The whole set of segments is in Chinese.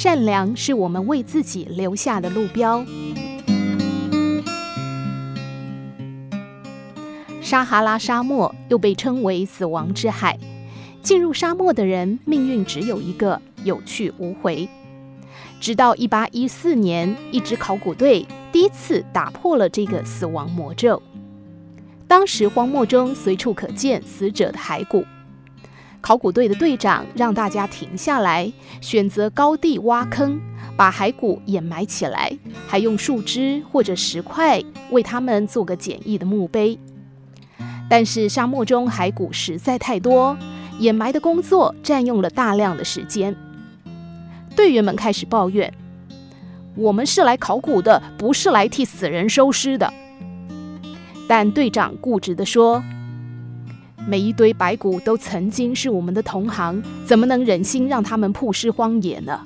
善良是我们为自己留下的路标。撒哈拉沙漠又被称为死亡之海，进入沙漠的人命运只有一个，有去无回。直到一八一四年，一支考古队第一次打破了这个死亡魔咒。当时荒漠中随处可见死者的骸骨，考古队的队长让大家停下来，选择高地挖坑，把骸骨掩埋起来，还用树枝或者石块为他们做个简易的墓碑。但是沙漠中骸骨实在太多，掩埋的工作占用了大量的时间。队员们开始抱怨：“我们是来考古的，不是来替死人收尸的。”但队长固执地说：“每一堆白骨都曾经是我们的同行，怎么能忍心让他们曝尸荒野呢？”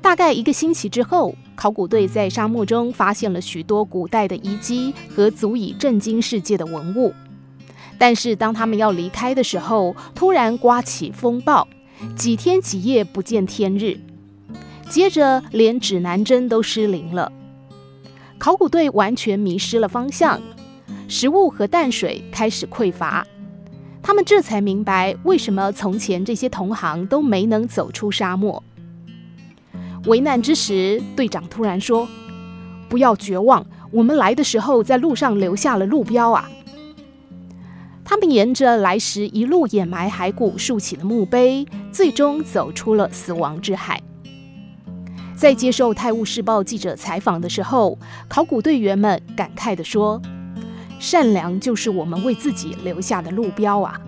大概一个星期之后，考古队在沙漠中发现了许多古代的遗迹和足以震惊世界的文物。但是当他们要离开的时候，突然刮起风暴，几天几夜不见天日，接着连指南针都失灵了。考古队完全迷失了方向，食物和淡水开始匮乏。他们这才明白为什么从前这些同行都没能走出沙漠。为难之时，队长突然说：“不要绝望，我们来的时候在路上留下了路标啊。”他们沿着来时一路掩埋骸骨竖起的墓碑，最终走出了死亡之海。在接受《泰晤士报》记者采访的时候，考古队员们感慨地说：“善良就是我们为自己留下的路标啊。”